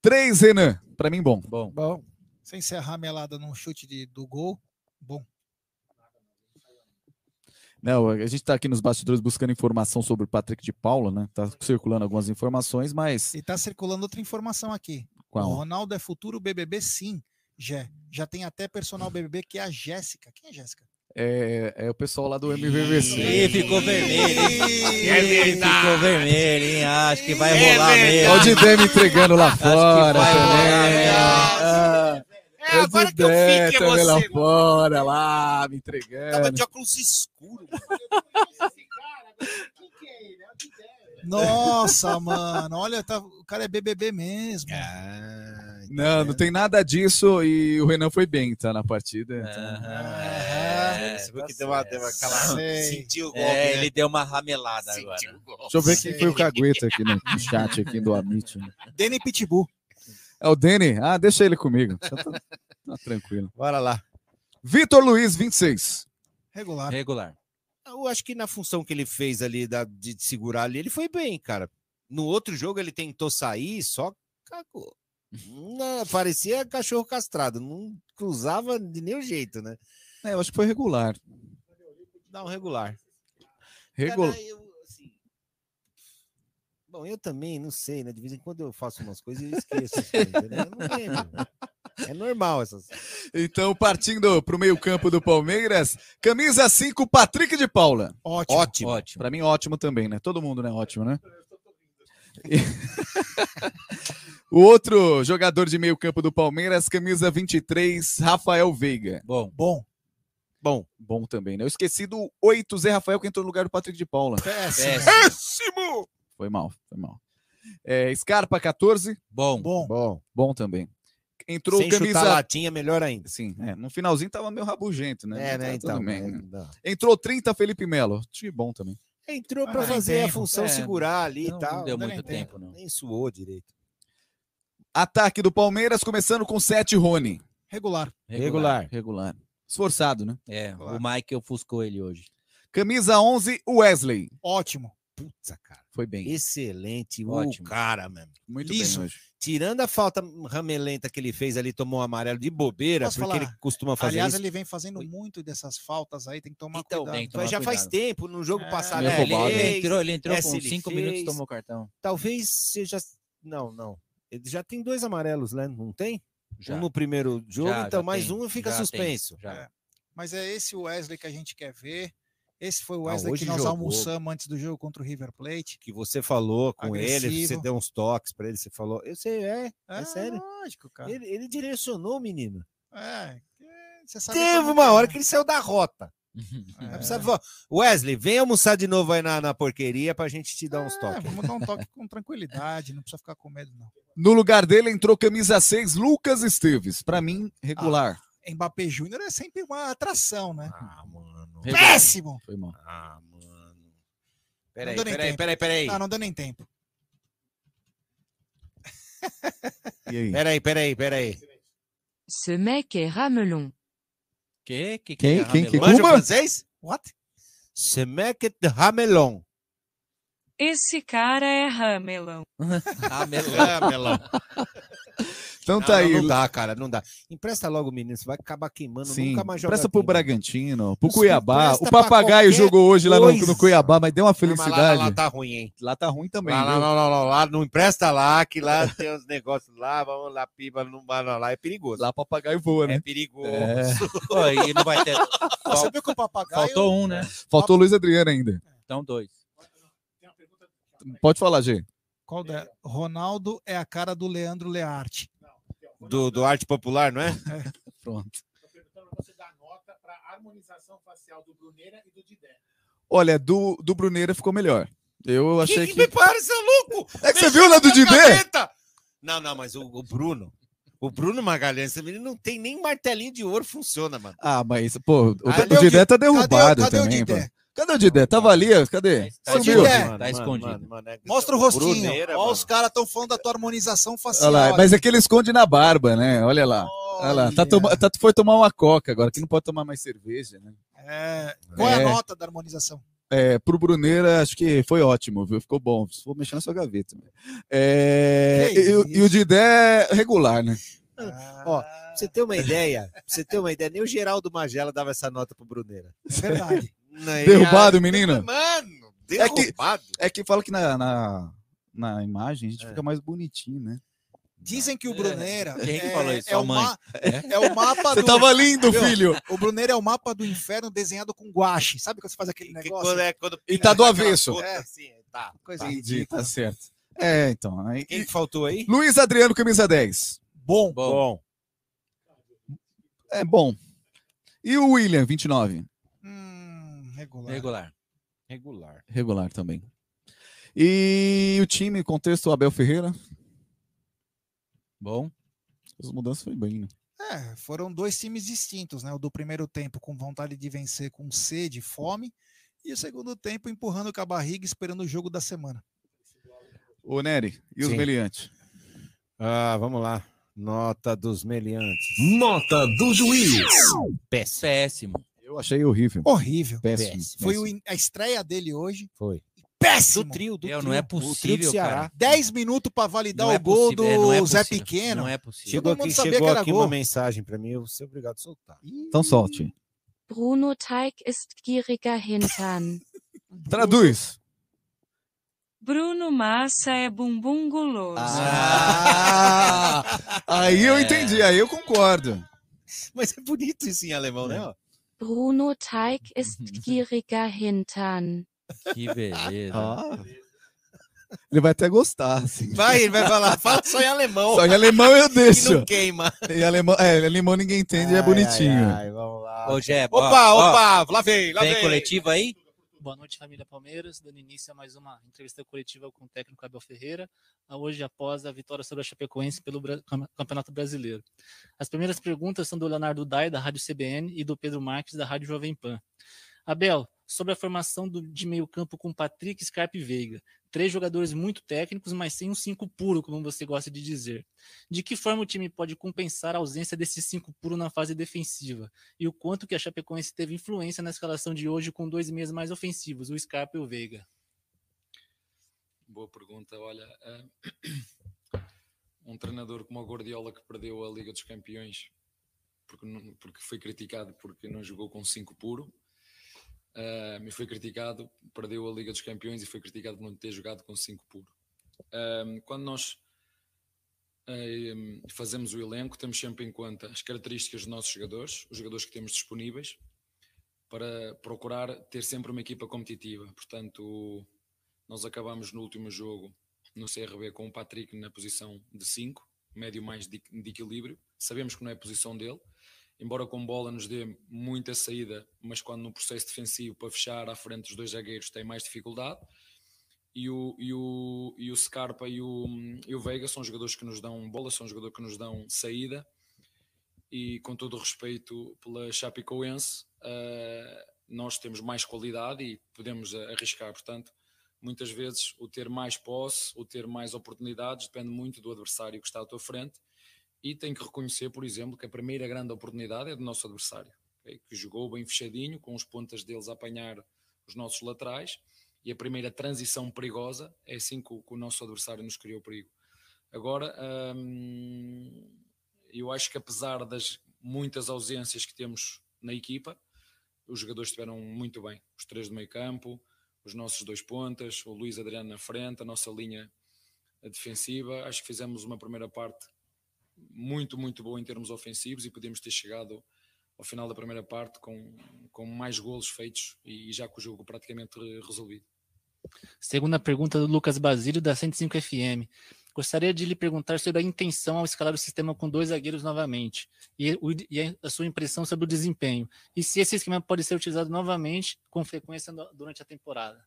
3, Renan. Para mim, bom. Bom. Bom. Sem ser a ramelada num chute de, do gol. Bom. Não, a gente está aqui nos bastidores buscando informação sobre o Patrick de Paula, né? Tá circulando algumas informações, mas E tá circulando outra informação aqui. Qual? O Ronaldo é futuro BBB, sim. Já. Já tem até personal BBB que é a Jéssica. Quem é a Jéssica? é, é o pessoal lá do MVVC. Ih, ficou vermelho. hein? É verdade. Ficou vermelho, hein? Acho que vai É rolar mesmo. Olha o Didé me entregando lá Acho que fora vai rolar também. É, agora que eu fico, é também lá você. fora, lá, me Tava entregando. de óculos escuros. Nossa, mano. Olha, tá, o cara é BBB mesmo. Ah, Não, não tem nada disso e o Renan foi bem, tá, na partida. então- É, Você viu que deu uma, deu uma. Sentiu o golpe, É, né? ele deu uma ramelada agora. Sentiu golpe. Deixa eu ver quem foi o cagueta aqui no no chat aqui do Amit. né? Danny Pitbull. É o Dene? Ah, deixa ele comigo. Tá, tá- tranquilo. Bora lá. Vitor Luiz, 26. Regular. Regular. Eu acho que na função que ele fez ali da- de segurar ali, ele foi bem, cara. No outro jogo ele tentou sair, só cagou. Não, parecia cachorro castrado, não cruzava de nenhum jeito, né? É, eu acho que foi regular. Dá um regular. Regular. Cara, eu, Bom, eu também não sei, né? De vez em quando eu faço umas coisas e eu esqueço. as coisas, né? Eu não lembro. É normal essas. Então, partindo para o meio-campo do Palmeiras, camisa 5, Patrick de Paula. Ótimo. Ótimo. Ótimo. Para mim, ótimo também, né? Todo mundo, né? Ótimo, né? O outro jogador de meio-campo do Palmeiras, camisa 23, Rafael Veiga. Bom. Bom. Bom. Bom também, né? Eu esqueci do 8, Zé Rafael, que entrou no lugar do Patrick de Paula. Péssimo. Péssimo! Foi mal, foi mal. É, Scarpa, 14. Bom. Bom. Bom. Bom também. Entrou Sem camisa. chutar latinha, melhor ainda. Sim, é, no finalzinho tava meio rabugento, né? É, né? tá Então. bem, é, né? Entrou 30, Felipe Melo. Achei bom também. Entrou Ah, para fazer a tempo. função É. segurar ali Não, e tal. não deu não muito nem tempo, não. Nem suou direito. Ataque do Palmeiras, começando com 7, Rony. Regular. Regular. Regular. Esforçado, né? É, Regular. o Mike ofuscou ele hoje. Camisa 11, Wesley. Ótimo. Puta, cara. Foi bem. Excelente. Ótimo. O cara, mesmo. Muito Liso. bem hoje. Tirando a falta ramelenta que ele fez ali, tomou um amarelo de bobeira, Posso porque falar? ele costuma fazer Aliás, isso. ele vem fazendo muito dessas faltas aí, tem que tomar Então, cuidado. tem que tomar mas já faz cuidado. tempo, no jogo É. passado É, ele, ele entrou, ele entrou com cinco minutos tomou o cartão. Talvez seja... Não, não. Ele já tem dois amarelos, né? Não tem? Já. Um no primeiro jogo, Já, então já mais tem, um fica já tem, suspenso. já. É. Mas é esse o Wesley que a gente quer ver. Esse foi o Ah, Wesley hoje que nós jogou. almoçamos antes do jogo contra o River Plate. Que você falou com ele, você Agressivo. deu uns toques pra ele, você falou. Eu sei, é, é, É, sério. lógico, cara. Ele, ele direcionou o menino. É, é, Teve uma tenho, hora que ele saiu da rota. É. Wesley, vem almoçar de novo aí na, na porqueria pra gente te dar uns É, toques. vamos dar um toque com tranquilidade, não precisa ficar com medo, não. No lugar dele entrou camisa 6, Lucas Esteves. Pra mim, regular. Mbappé Júnior é sempre uma atração, né? Ah, mano. Péssimo! Foi mal. Ah, mano. Peraí, peraí, peraí, peraí. Ah, não deu nem tempo. E aí? Peraí, peraí, peraí. Ce mec est ramelon. Que? que, que Quem? é Quem? Que Ramelon? Cuba? francês? What? Ce mec de Ramelon. Esse cara é ramelão. Ramelão. Ramelon. Então Não, tá aí. Não, não dá, cara, não dá. Empresta logo o menino, você vai acabar queimando, Sim, nunca mais joga presta pro. Bragantino, pro Cuiabá. empresta O papagaio jogou hoje lá no, no Cuiabá, mas deu uma Não, mas lá- felicidade. Lá, tá ruim, hein? Lá tá ruim também. Lá, lá, não, não, não, lá não empresta lá, que lá tem uns negócios lá, vamos lá, piba, não vai lá, lá é perigoso. Lá papagaio voa, é né? perigoso. É. Pô, e não vai ter. Você viu que o papagaio. Faltou um, né? Faltou o Luiz Adriano ainda. Então, dois. Pode falar, G. Qual é? Ronaldo é a cara do Leandro Learte. Do, do arte popular, não é? Pronto. Você dá nota para harmonização facial do Bruneira e do Didé. Olha, do, do Bruneira ficou melhor. Eu achei que, que. me para, seu louco! É que você viu na do Didê? Não, não, mas o, o Bruno, o Bruno Magalhães, esse menino não tem nem martelinho de ouro, funciona, mano. Ah, mas, pô, o, Cadê o o Didé Di- tá cadê o- derrubado cadê o também. Didé? Cadê o Didé? Tava ali, cadê? Tá Sumiu. escondido. Tá escondido. é Mostra o rostinho. Bruneira, Ó, mano. os caras estão falando da tua harmonização facial. Olha lá, mas é que ele esconde na barba, né? Olha lá. Olha lá. Tá toma- tá- foi tomar uma coca agora, que não pode tomar mais cerveja, né? É, Qual é. a É. nota da harmonização? É, pro Bruneira, acho que foi ótimo, viu? Ficou bom. Vou mexer na sua gaveta. né? É, e, o- e o Didé regular, né? Ó, pra você ter uma ideia, pra você ter uma ideia, nem o Geraldo Magela dava essa nota pro Bruneira. Verdade. Não, Derrubado, menino? Mano, É que, derrubado. é que fala que na, na, na imagem a gente É. fica mais bonitinho, né? Dizem que o Bruneira Quem que é, falou isso? é o mãe? ma- é o mapa Você do... tava lindo, filho. O Bruneira é o mapa do inferno desenhado com guache. Sabe quando você faz aquele Que negócio? quando é, quando E tá do avesso. É. assim, tá, Coisa tá. Entendi, ridícula. tá certo. É, então. Aí, Quem que faltou aí? Luiz Adriano, camisa 10. Bom. Bom. É bom. E o William, 29. Regular. Regular. Regular. Regular também. E o time, contexto, Abel Ferreira. Bom. As mudanças foi bem, né? É, foram dois times distintos, né? O do primeiro tempo com vontade de vencer, com sede, fome, e o segundo tempo empurrando com a barriga, esperando o jogo da semana. Ô, Nery, e os Sim. meliantes? Ah, vamos lá. Nota dos meliantes. Nota do juiz. Péssimo. Péssimo. Eu achei horrível. Horrível. Péssimo. péssimo. Foi o a estreia dele hoje. Foi. Péssimo. Do trio, do Meu, trio. não é O trio do possível, cara. 10 minutos para validar Não é o gol possível, é, não é do Zé Pequeno. Não é possível. Chegou aqui, chegou que era aqui gol. uma mensagem pra mim, eu vou ser obrigado a soltar. Então solte. Bruno Teig ist gieriger Hintern. Traduz. Bruno Massa é bumbum guloso. Ah, aí eu entendi, aí eu concordo. Mas é bonito isso em alemão, né? Ó? Bruno Teig ist gieriger Hintern. Que beleza. Ah. Ele vai até gostar, assim. Vai, ele vai falar, fala só em alemão. Só em alemão eu Que deixo. não queima. Em alemão, é, alemão ninguém entende, é Ai, bonitinho. ai, ai, vamos lá. Ô, Jé, Opa, ó, ó, opa, lá vem, lá Vem vem. coletivo aí? Boa noite, família Palmeiras. Dando início a mais uma entrevista coletiva com o técnico Abel Ferreira, hoje após a vitória sobre a Chapecoense pelo Campeonato Brasileiro. As primeiras perguntas são do Leonardo Dai, da Rádio CBN, e do Pedro Marques, da Rádio Jovem Pan. Abel, sobre a formação do- de meio campo com Patrick, Scarpa e Veiga. Três jogadores muito técnicos, mas sem um cinco puro, como você gosta de dizer. De que forma o time pode compensar a ausência desse cinco puro na fase defensiva? E o quanto que a Chapecoense teve influência na escalação de hoje com dois meias mais ofensivos, o Scarpa e o Veiga? Boa pergunta. Olha, eh, um treinador como o Guardiola que perdeu a Liga dos Campeões porque, não- porque foi criticado porque não jogou com 5 puro, eh, e foi criticado, perdeu a Liga dos Campeões e foi criticado por não ter jogado com 5 puro. Eh, quando nós eh, fazemos o elenco, temos sempre em conta as características dos nossos jogadores, os jogadores que temos disponíveis, para procurar ter sempre uma equipa competitiva. Portanto, nós acabamos no último jogo no CRB com o Patrick na posição de 5, médio mais de, de equilíbrio. Sabemos que não é a posição dele, embora com bola nos dê muita saída, mas quando no processo defensivo para fechar à frente dos dois zagueiros tem mais dificuldade. E o, e o, e o Scarpa e o, e o Veiga são jogadores que nos dão bola, são jogadores que nos dão saída. E com todo o respeito pela Chapecoense, eh, nós temos mais qualidade e podemos arriscar. Portanto, muitas vezes o ter mais posse, o ter mais oportunidades, depende muito do adversário que está à tua frente. E tem que reconhecer, por exemplo, que a primeira grande oportunidade é do nosso adversário, ok? que jogou bem fechadinho, com os pontas deles a apanhar os nossos laterais. E a primeira transição perigosa é assim que o, que o nosso adversário nos criou perigo. Agora, hum, eu acho que apesar das muitas ausências que temos na equipa, os jogadores estiveram muito bem. Os três do meio campo, os nossos dois pontas, o Luís Adriano na frente, a nossa linha defensiva. Acho que fizemos uma primeira parte muito, muito boa em termos ofensivos e podemos ter chegado ao final da primeira parte com, com mais golos feitos e já com o jogo praticamente re- resolvido. Segunda pergunta do Lucas Basílio, da 105 FM. Gostaria de lhe perguntar sobre a intenção ao escalar o sistema com dois zagueiros novamente e, e a sua impressão sobre o desempenho. E se esse esquema pode ser utilizado novamente com frequência durante a temporada.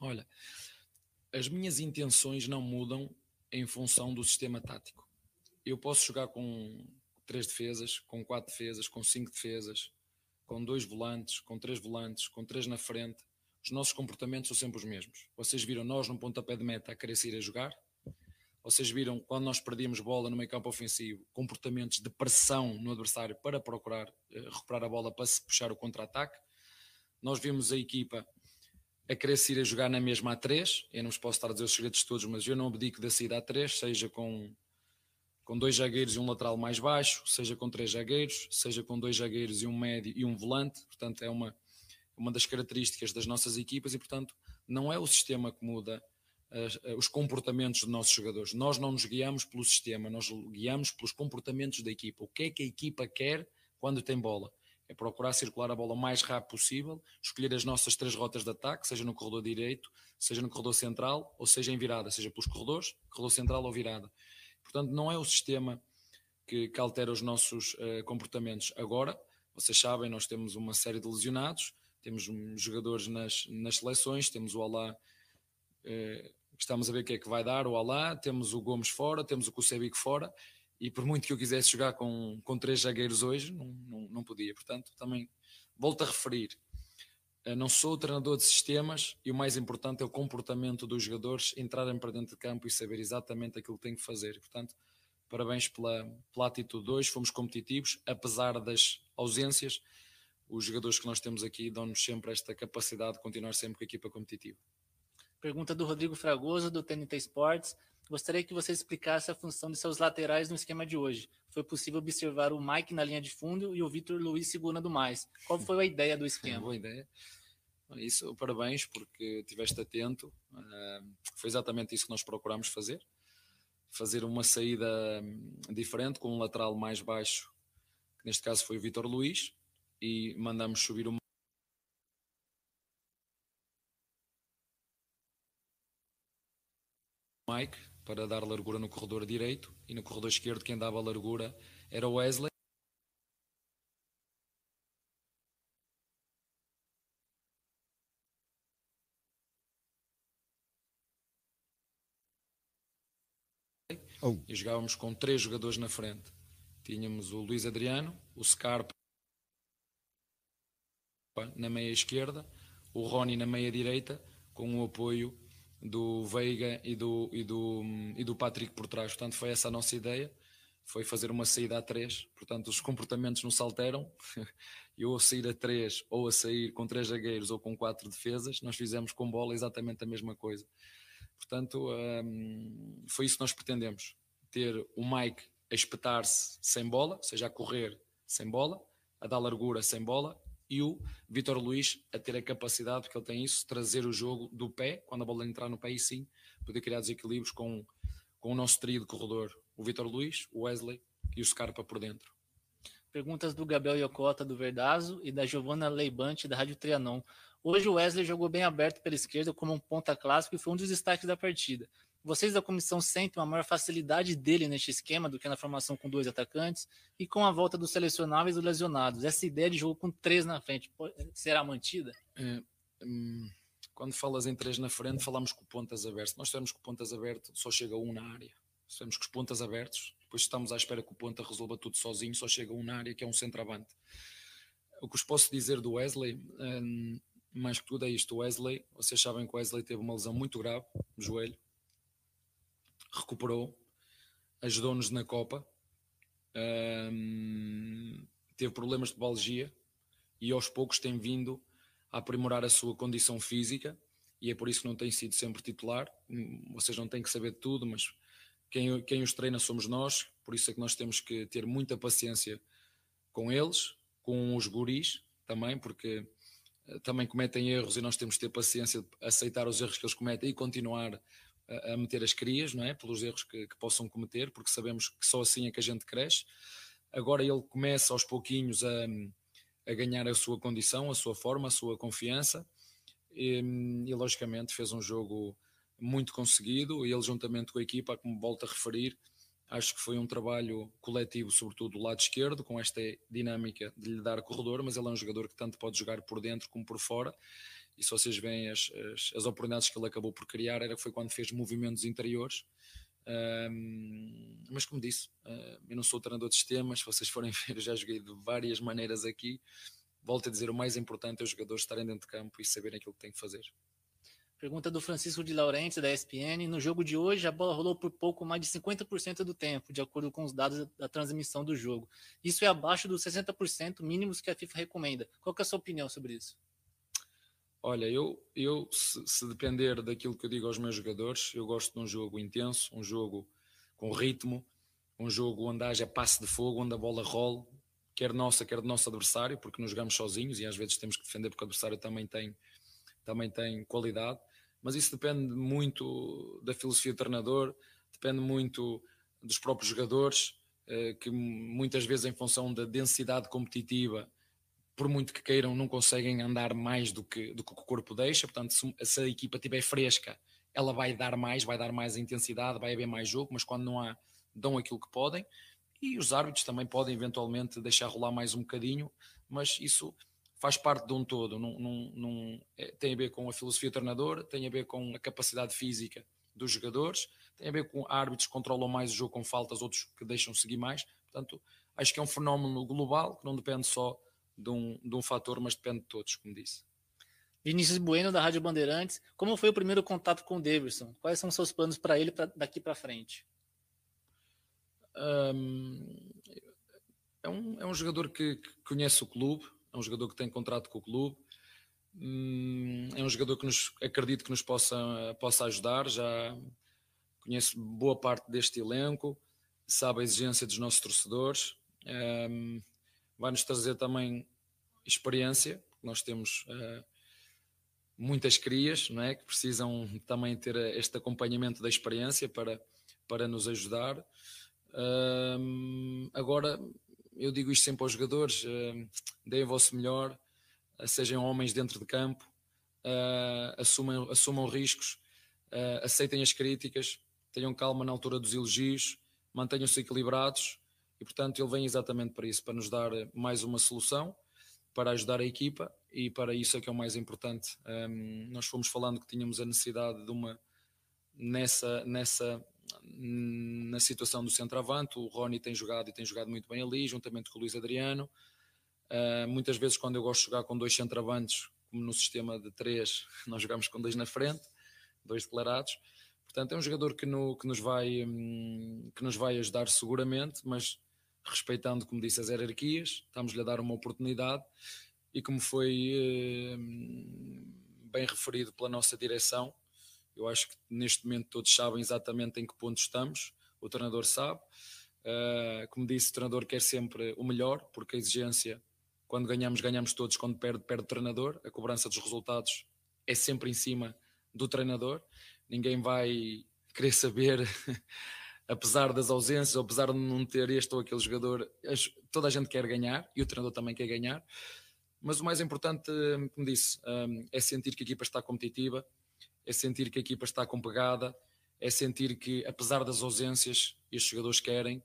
Olha, as minhas intenções não mudam em função do sistema tático. Eu posso jogar com três defesas, com quatro defesas, com cinco defesas, com dois volantes, com três volantes, com três na frente. Os nossos comportamentos são sempre os mesmos. Vocês viram nós no pontapé de meta a querer sair a jogar? Vocês viram quando nós perdíamos bola no meio campo ofensivo, comportamentos de pressão no adversário para procurar eh, recuperar a bola para se puxar o contra-ataque? Nós vimos a equipa a querer se ir a jogar na mesma a 3. Eu não vos posso estar a dizer os segredos todos, mas eu não abdico da saída a 3, seja com, com dois zagueiros e um lateral mais baixo, seja com três zagueiros, seja com dois zagueiros e um médio e um volante. Portanto, é uma, uma das características das nossas equipas e, portanto, não é o sistema que muda as- os comportamentos dos nossos jogadores. Nós não nos guiamos pelo sistema, nós guiamos pelos comportamentos da equipa. O que é que a equipa quer quando tem bola? É procurar circular a bola o mais rápido possível, escolher as nossas três rotas de ataque, seja no corredor direito, seja no corredor central, ou seja em virada, seja pelos corredores, corredor central ou virada. Portanto, não é o sistema que, que altera os nossos eh, comportamentos. Agora, vocês sabem, nós temos uma série de lesionados, temos jogadores nas, nas seleções, temos o Alá, que estamos a ver o que é que vai dar, o Alá, temos o Gomes fora, temos o Kusebic fora, e por muito que eu quisesse jogar com, com três zagueiros hoje, não, não, não podia. Portanto, também volto a referir, não sou o treinador de sistemas e o mais importante é o comportamento dos jogadores entrarem para dentro de campo e saber exatamente aquilo que têm que fazer. Portanto, parabéns pela, pela atitude de hoje, fomos competitivos, apesar das ausências, os jogadores que nós temos aqui dão-nos sempre esta capacidade de continuar sempre com a equipa competitiva. Pergunta do Rodrigo Fragoso, do TNT Sports. Gostaria que você explicasse a função de seus laterais no esquema de hoje. Foi possível observar o Mike na linha de fundo e o Vitor Luiz segurando mais. Qual foi a ideia do esquema? Boa ideia. Isso, parabéns, porque estiveste atento. Ah, foi exatamente isso que nós procuramos fazer. Fazer uma saída hum, diferente, com um lateral mais baixo, que neste caso foi o Vitor Luiz, e mandamos subir o Mike para dar largura no corredor direito e no corredor esquerdo quem dava largura era o Wesley. E jogávamos com três jogadores na frente. Tínhamos o Luís Adriano, o Scarpa na meia esquerda, o Rony na meia direita, com o apoio do Veiga e do, e do, e do Patrick por trás. Portanto, foi essa a nossa ideia, foi fazer uma saída a três. Portanto, os comportamentos não se alteram. Eu a sair a três, ou a sair com três zagueiros, ou com quatro defesas, nós fizemos com bola exatamente a mesma coisa. Portanto, hum, foi isso que nós pretendemos. Ter o Mike a espetar-se sem bola, ou seja, a correr sem bola, a dar largura sem bola, e o Vitor Luís a ter a capacidade, porque ele tem isso, trazer o jogo do pé, quando a bola entrar no pé, e sim, poder criar desequilíbrios com, com o nosso trio de corredor, o Vitor Luís, o Wesley e o Scarpa por dentro. Perguntas do Gabriel Iocota, do Verdazo, e da Giovanna Leibante, da Rádio Trianon. Hoje o Wesley jogou bem aberto pela esquerda como um ponta clássico e foi um dos destaques da partida. Vocês da comissão sentem uma maior facilidade dele neste esquema do que na formação com dois atacantes e com a volta dos selecionáveis e dos lesionados. Essa ideia de jogo com três na frente será mantida? É, hum, quando falas em três na frente, falamos com pontas abertas. Nós temos com pontas abertas, só chega um na área. Temos com os pontas abertos, depois estamos à espera que o ponta resolva tudo sozinho, só chega um na área, que é um centroavante. O que vos posso dizer do Wesley, hum, mais que tudo é isto, Wesley, vocês sabem que o Wesley teve uma lesão muito grave no joelho, recuperou, ajudou-nos na Copa, um, teve problemas de balgia e aos poucos tem vindo a aprimorar a sua condição física e é por isso que não tem sido sempre titular. Vocês não têm que saber de tudo, mas quem, quem os treina somos nós, por isso é que nós temos que ter muita paciência com eles, com os guris também, porque também cometem erros e nós temos que ter paciência de aceitar os erros que eles cometem e continuar a, a meter as crias, não é? Pelos erros que, que, possam cometer, porque sabemos que só assim é que a gente cresce. Agora ele começa aos pouquinhos a, a ganhar a sua condição, a sua forma, a sua confiança e, e logicamente fez um jogo muito conseguido e ele juntamente com a equipa, como volto a referir, acho que foi um trabalho coletivo, sobretudo do lado esquerdo, com esta dinâmica de lhe dar corredor, mas ele é um jogador que tanto pode jogar por dentro como por fora e se vocês veem as, as, as, oportunidades que ele acabou por criar, era foi quando fez movimentos interiores. Um, mas como disse, uh, eu não sou treinador de sistemas, se vocês forem ver, já joguei de várias maneiras aqui. Volto a dizer, o mais importante é os jogadores estarem dentro de campo e saberem aquilo que têm que fazer. Pergunta do Francisco de Laurenti, da ESPN. No jogo de hoje, a bola rolou por pouco mais de 50% do tempo, de acordo com os dados da transmissão do jogo. Isso é abaixo dos 60% mínimos que a FIFA recomenda. Qual é a sua opinião sobre isso? Olha, eu, eu se, se, depender daquilo que eu digo aos meus jogadores, eu gosto de um jogo intenso, um jogo com ritmo, um jogo onde haja passe de fogo, onde a bola role, quer nossa, quer do nosso adversário, porque nos jogamos sozinhos e às vezes temos que defender porque o adversário também tem, também tem qualidade. Mas isso depende muito da filosofia do treinador, depende muito dos próprios jogadores, eh, que muitas vezes, em função da densidade competitiva, por muito que queiram, não conseguem andar mais do que, do que o corpo deixa. Portanto, se, se a equipa estiver fresca, ela vai dar mais, vai dar mais intensidade, vai haver mais jogo, mas quando não há, dão aquilo que podem. E os árbitros também podem eventualmente deixar rolar mais um bocadinho, mas isso faz parte de um todo. Não, não, não é, tem a ver com a filosofia do treinador, tem a ver com a capacidade física dos jogadores, tem a ver com árbitros que controlam mais o jogo com faltas, outros que deixam seguir mais. Portanto, acho que é um fenómeno global que não depende só de um, de um fator, mas depende de todos, como disse. Vinícius Bueno, da Rádio Bandeirantes. Como foi o primeiro contato com o Davidson? Quais são os seus planos para ele pra, daqui para frente? Um, é, um, é um jogador que, que, conhece o clube, é um jogador que tem contrato com o clube, um, é um jogador que nos acredito que nos possa, possa ajudar. Já conheço boa parte deste elenco, sabe a exigência dos nossos torcedores. Um, vai-nos trazer também experiência, nós temos uh, muitas crias não é? que precisam também ter este acompanhamento da experiência para, para nos ajudar. Uh, agora, eu digo isto sempre aos jogadores: uh, deem o vosso melhor, uh, sejam homens dentro de campo, assumam, assumam riscos, aceitem as críticas, tenham calma na altura dos elogios, mantenham-se equilibrados e portanto ele vem exatamente para isso, para nos dar mais uma solução, para ajudar a equipa e para isso é que é o mais importante. Um, nós fomos falando que tínhamos a necessidade de uma nessa nessa na situação do centroavante, o Rony tem jogado e tem jogado muito bem ali, juntamente com o Luís Adriano. Uh, muitas vezes, quando eu gosto de jogar com dois centravantes, como no sistema de três, nós jogamos com dois na frente, dois declarados. Portanto, é um jogador que, no, que, nos vai, hum, que nos vai ajudar seguramente, mas respeitando, como disse, as hierarquias, estamos-lhe a dar uma oportunidade e como foi hum, bem referido pela nossa direção, eu acho que neste momento todos sabem exatamente em que ponto estamos, o treinador sabe. Uh, como disse, o treinador quer sempre o melhor, porque a exigência, quando ganhamos, ganhamos todos, quando perde, perde o treinador. A cobrança dos resultados é sempre em cima do treinador. Ninguém vai querer saber, apesar das ausências, apesar de não ter este ou aquele jogador, toda a gente quer ganhar e o treinador também quer ganhar. Mas o mais importante, como disse, um, é sentir que a equipa está competitiva, é sentir que a equipa está com pegada, é sentir que, apesar das ausências, estes jogadores querem,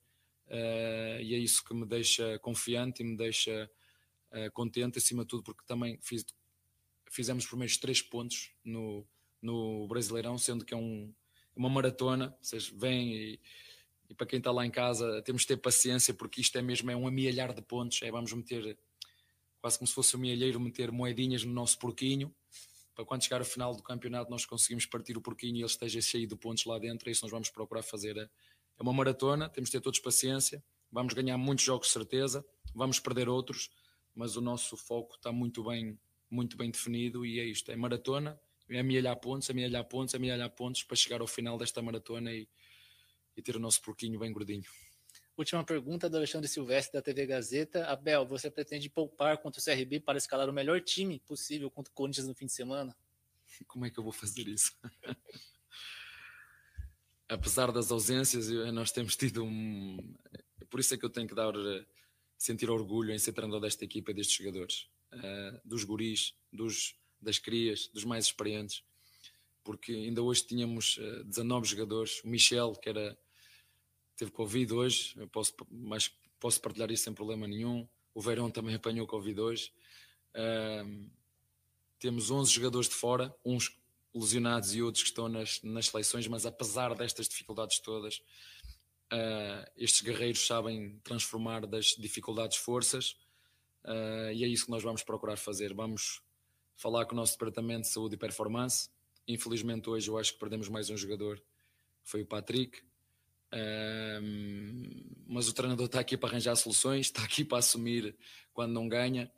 uh, e é isso que me deixa confiante e me deixa uh, contente, acima de tudo, porque também fiz, fizemos os primeiros três pontos no, no Brasileirão, sendo que é um, uma maratona, vocês vêm e, e para quem está lá em casa temos de ter paciência, porque isto é mesmo é um amealhar de pontos, é vamos meter quase como se fosse um mielheiro meter moedinhas no nosso porquinho para quando chegar ao final do campeonato nós conseguimos partir o porquinho e ele esteja cheio de pontos lá dentro, é isso nós vamos procurar fazer. É uma maratona, temos de ter todos paciência, vamos ganhar muitos jogos certeza, vamos perder outros, mas o nosso foco está muito bem, muito bem definido e é isto, é maratona, é amealhar pontos, amealhar pontos, amealhar pontos para chegar ao final desta maratona e, e ter o nosso porquinho bem gordinho. Última pergunta do Alexandre Silvestre da TV Gazeta. Abel, você pretende poupar contra o CRB para escalar o melhor time possível contra o Corinthians no fim de semana? Como é que eu vou fazer isso? Apesar das ausências, nós temos tido um. Por isso é que eu tenho que dar sentir orgulho em ser treinador desta equipa e destes jogadores, uh, dos guris, dos, das crias, dos mais experientes, porque ainda hoje tínhamos uh, 19 jogadores. O Michel, que era teve Covid hoje, eu posso, mas posso partilhar isso sem problema nenhum. O Verão também apanhou Covid hoje. Uh, temos 11 jogadores de fora, uns lesionados e outros que estão nas, nas seleções, mas apesar destas dificuldades todas, uh, estes guerreiros sabem transformar das dificuldades forças uh, e é isso que nós vamos procurar fazer. Vamos falar com o nosso departamento de saúde e performance. Infelizmente, hoje eu acho que perdemos mais um jogador, foi o Patrick mas o treinador está aqui para arranjar soluções, está aqui para assumir quando não ganha.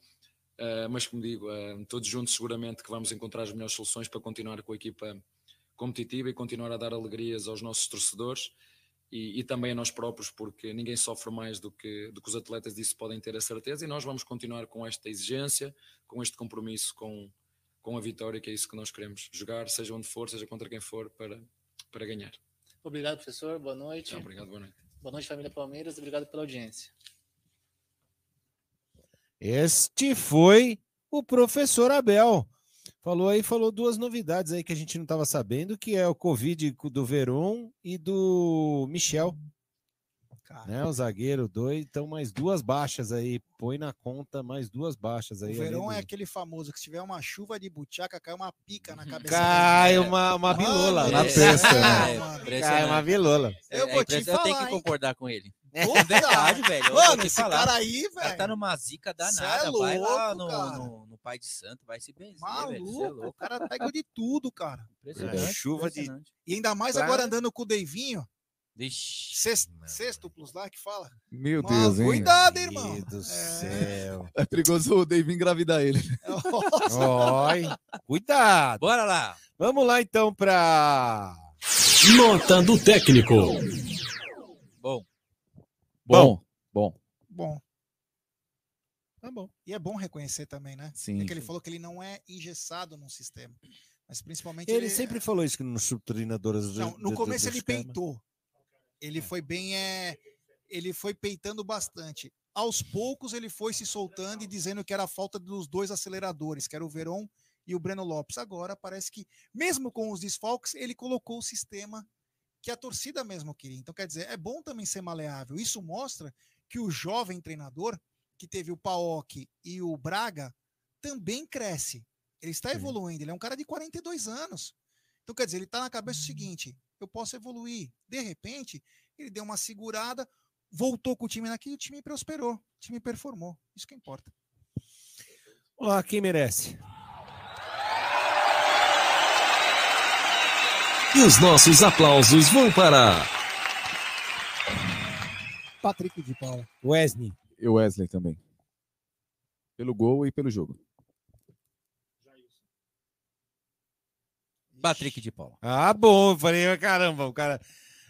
Uh, mas como digo, uh, todos juntos seguramente que vamos encontrar as melhores soluções para continuar com a equipa competitiva e continuar a dar alegrias aos nossos torcedores e, e, também a nós próprios, porque ninguém sofre mais do que, do que os atletas disso podem ter a certeza e nós vamos continuar com esta exigência, com este compromisso com, com a vitória, que é isso que nós queremos jogar, seja onde for, seja contra quem for, para, para ganhar. Obrigado, professor. Boa noite. obrigado, boa noite. Boa noite, família Palmeiras. Obrigado pela audiência. Este foi o professor Abel. Falou aí, falou duas novidades aí que a gente não estava sabendo, que é o Covid do Veron e do Michel. Né, o zagueiro, dois, então mais duas baixas aí, põe na conta mais duas baixas aí. O verão é aquele famoso que se tiver uma chuva de butiaca, cai uma pica na cabeça. Cai uma, uma bilola na testa, né? Cai uma bilola. Eu vou te falar, Eu tenho que concordar com ele. É verdade, velho. Mano, esse falar. cara aí, velho. Tá numa zica danada. É louco, vai lá no, no, no, Pai de Santo, vai se benzer, Maluco, velho. É o cara pega de tudo, cara. É, chuva de. E ainda mais agora andando com o Deivinho. Sexto, sextuplos lá que fala. Meu Deus, hein? Cuidado, irmão. Meu Deus do é. céu. É perigoso o David engravidar ele. Oi, cuidado. Bora lá. Vamos lá então para Nota do técnico. Bom. Bom. Bom. Bom. Tá bom. E é bom reconhecer também, né? Sim. Porque ele falou que ele não é engessado num sistema. Mas principalmente. Ele, ele sempre falou isso que nos subtreinadores. Não, no começo ele peitou. Ele foi bem. É, ele foi peitando bastante. Aos poucos ele foi se soltando e dizendo que era a falta dos dois aceleradores, que era o Veron e o Breno Lopes. Agora parece que, mesmo com os desfalques, ele colocou o sistema que a torcida mesmo queria. Então, quer dizer, é bom também ser maleável. Isso mostra que o jovem treinador, que teve o Paok e o Braga, também cresce. Ele está evoluindo, ele é um cara de 42 anos. Então, quer dizer, ele está na cabeça o seguinte: eu posso evoluir. De repente, ele deu uma segurada, voltou com o time naquele, o time prosperou, o time performou. Isso que importa. Ó, quem merece. E os nossos aplausos vão para Patrick de Paula. Wesley. E o Wesley também. Pelo gol e pelo jogo. Patrick de Paula. Ah, bom. Eu falei, caramba, o cara.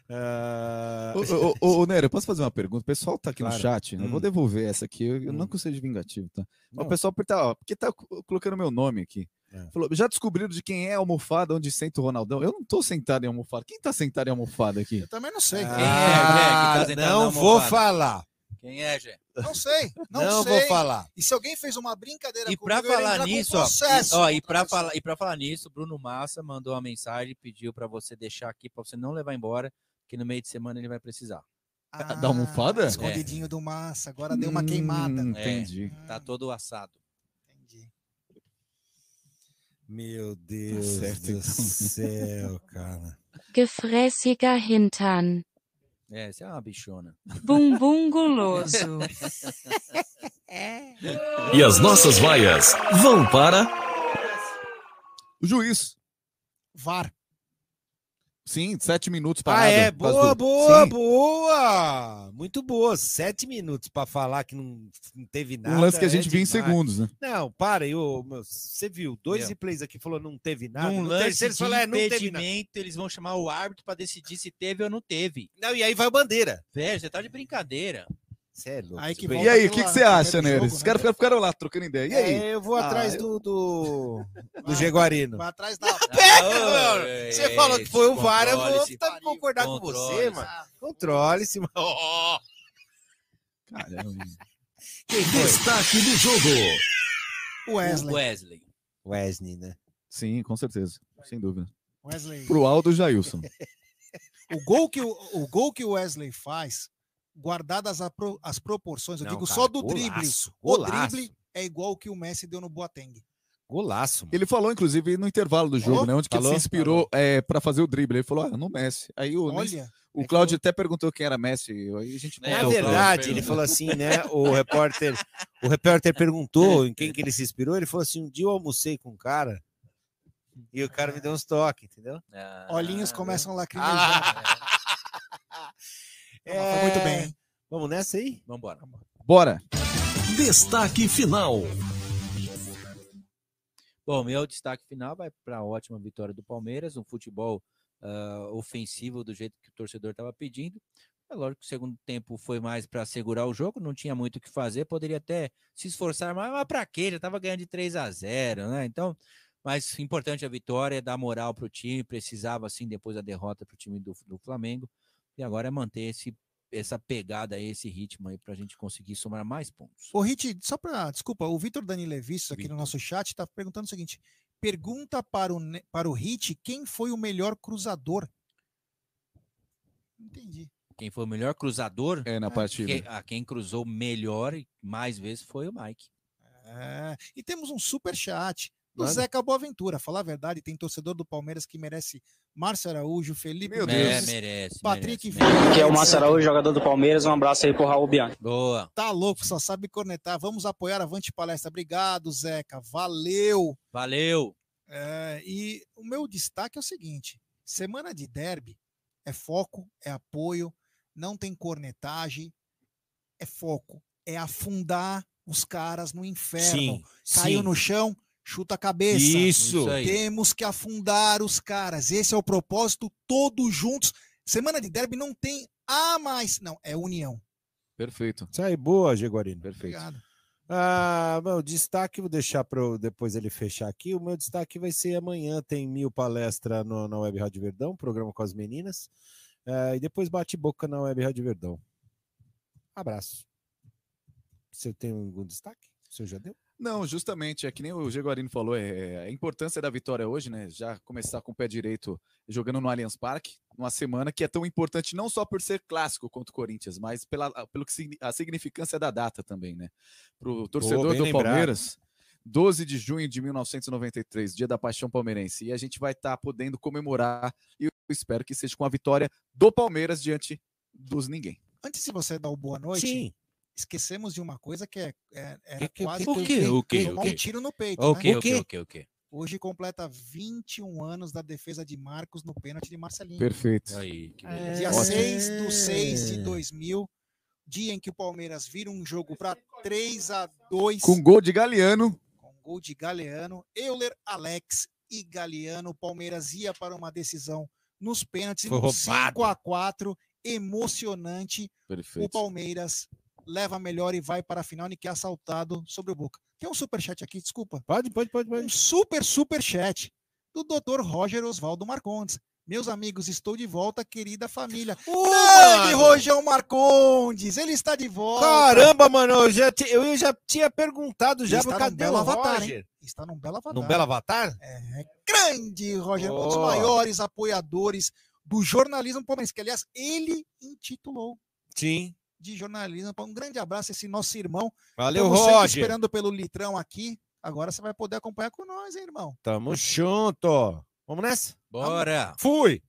ah, Ô, ô, ô, ô, Nery, eu posso fazer uma pergunta? O pessoal tá aqui Claro. no chat. Eu vou Hum. devolver essa aqui. Eu, eu não consigo vingativo, tá? Não. O pessoal tá, ó, porque tá co- colocando meu nome aqui. É. Falou, já descobriram de quem é a almofada onde senta o Ronaldão? Eu não tô sentado em almofada. Quem tá sentado em almofada aqui? Eu também não sei. Quem Ah, é, Jé, que tá não vou falar. Quem é, Jé? Não sei. Não, Não sei. vou falar. E se alguém fez uma brincadeira E ia falar nisso, ó, e, ó, e você. falar, e pra falar nisso, Bruno Massa mandou uma mensagem, pediu pra você deixar aqui, pra você não levar embora, que no meio de semana ele vai precisar. Ah, Da almofada? Escondidinho do massa. Agora deu uma queimada. Hum, É, entendi. tá todo assado. Entendi. Meu Deus certo, do então. céu, cara. Gefräßiger Hintern. É, você é uma bichona. Bumbum guloso. E as nossas vaias vão para O juiz. VAR. Sim, sete minutos Ah, parado. é? Boa, boa, Sim. boa. Muito boa. Sete minutos pra falar que não, não teve nada. Um lance que a é gente viu em segundos, né? Não, para aí, ô, meu, você viu, dois replays aqui falou não teve nada. No lance terceiro eles de falaram, é, não teve nada. eles vão chamar o árbitro pra decidir se teve ou não teve. Não, e aí vai a bandeira. Velho, você tá de brincadeira. Você é louco. Aí você E aí, o que, que você acha, Nery? jogo, Os né? caras ficaram, ficaram lá trocando ideia. E aí? É, eu vou Ah, atrás eu- do, do, do Jaguarino. Vai atrás da. É, Você Ei, falou que foi o VAR, eu vou tá- concordar com você, mano. Controle-se, mano. Caramba. Quem foi? destaque do jogo. Wesley. Wesley. Wesley, né? Sim, com certeza. Sem dúvida. Wesley. Pro Aldo Jailson. O gol que o, o gol que o Wesley faz, guardadas pro- as proporções, eu Não, digo cara, só do golaço, drible. golaço. O drible é igual o que o Messi deu no Boateng. Golaço, mano. Ele falou, inclusive, no intervalo do jogo, Falou? né? Onde que ele Falou? se inspirou é, para fazer o drible. Ele falou, ah, no Messi. Aí o, Olha, o Cláudio até perguntou quem era Messi. Aí a gente É, o verdade, ele falou assim, né? O repórter, o repórter perguntou em quem que ele se inspirou. Ele falou assim: um dia eu almocei com um cara e o cara me deu uns toques, entendeu? Ah, olhinhos começam a lacrimejar. É, muito bem, hein? Vamos nessa aí? Vambora. Bora. Destaque final. Bom, meu destaque final vai para a ótima vitória do Palmeiras, um futebol ah, ofensivo do jeito que o torcedor estava pedindo. É lógico que o segundo tempo foi mais para segurar o jogo, não tinha muito o que fazer, poderia até se esforçar mais, mas para quê? Já estava ganhando de 3 a 0, né? Então, mas importante a vitória, dar moral para o time, precisava assim depois da derrota para o time do, do Flamengo, e agora é manter esse, essa pegada aí, esse ritmo aí para a gente conseguir somar mais pontos. Ô, Rit, só para. Desculpa, o Vitor Danilevic aqui no nosso chat está perguntando o seguinte: pergunta para o, para o Hit quem foi o melhor cruzador. Entendi. Quem foi o melhor cruzador? É, na partida. Quem, a quem cruzou melhor e mais vezes foi o Mike. É, E temos um super chat do Manda. Zeca Boaventura. Falar a verdade, tem torcedor do Palmeiras que merece Márcio Araújo, Felipe Meu É, Mendes, merece. Patrick merece, Aqui é o. Márcio Araújo, jogador do Palmeiras. Um abraço aí pro Raul Bianchi. Boa. Tá louco, só sabe cornetar. Vamos apoiar a Avante Palestra. Obrigado, Zeca. Valeu. Valeu. É, e o meu destaque é o seguinte: semana de derby é foco, é apoio, não tem cornetagem, é foco, é afundar os caras no inferno. Sim, Caiu sim. no chão, chuta a cabeça. Isso. Temos que afundar os caras. Esse é o propósito, todos juntos. Semana de derby não tem a mais, não, é união. Perfeito. Isso aí, boa, Jaguarino. Perfeito. Obrigado. Ah, meu destaque, vou deixar para depois ele fechar aqui. O meu destaque vai ser amanhã, tem mil palestra no, na Web Rádio Verdão, programa com as meninas. Ah, e depois bate boca na Web Rádio Verdão. Abraço. Você tem algum destaque? O senhor já deu? Não, justamente, é que nem o Jaguarino falou, é, a importância da vitória hoje, né? Já começar com o pé direito jogando no Allianz Parque, numa semana que é tão importante não só por ser clássico contra o Corinthians, mas pela, pelo que a significância da data também, né? Para o torcedor bem do lembrado. Palmeiras, 12 de junho de 1993, dia da paixão palmeirense, e a gente vai estar podendo comemorar, e eu espero que seja com a vitória do Palmeiras diante dos ninguém. Antes de você dar o boa noite, Sim. Esquecemos de uma coisa que é, é, era Que- que- quase o que quê? O quê? tomar O quê? um tiro no peito. O né? quê? O quê? O quê? O quê? Hoje completa 21 anos da defesa de Marcos no pênalti de Marcelinho. Perfeito. Aí, que É, Dia Ótimo. 6 de 6 de 2000, dia em que o Palmeiras vira um jogo para 3 a 2 Com gol de Galeano. com gol de Galeano, Euler, Alex e Galeano. O Palmeiras ia para uma decisão nos pênaltis, Foi roubado. 5 a 4 emocionante. O Perfeito. Palmeiras leva a melhor e vai para a final e que é assaltado sobre o Boca. Tem um superchat aqui, desculpa. Pode, pode, pode, pode. Um super superchat do Dr. Roger Oswaldo Marcondes. Meus amigos, estou de volta, querida família. Grande mano! Rogel Marcondes, ele está de volta. Caramba, mano, eu já, ti- eu já tinha perguntado já Está cadê belo o avatar, Roger? hein? Está num belo avatar. Num belo avatar? É, grande Roger, um dos Oh. maiores apoiadores do jornalismo palmeirense, que aliás ele intitulou Sim. De jornalismo. Um grande abraço esse nosso irmão. Valeu, Estamos sempre Roger. esperando pelo litrão aqui. Agora você vai poder acompanhar com nós, hein, irmão? Tamo junto. Vamos nessa? Bora. Fui.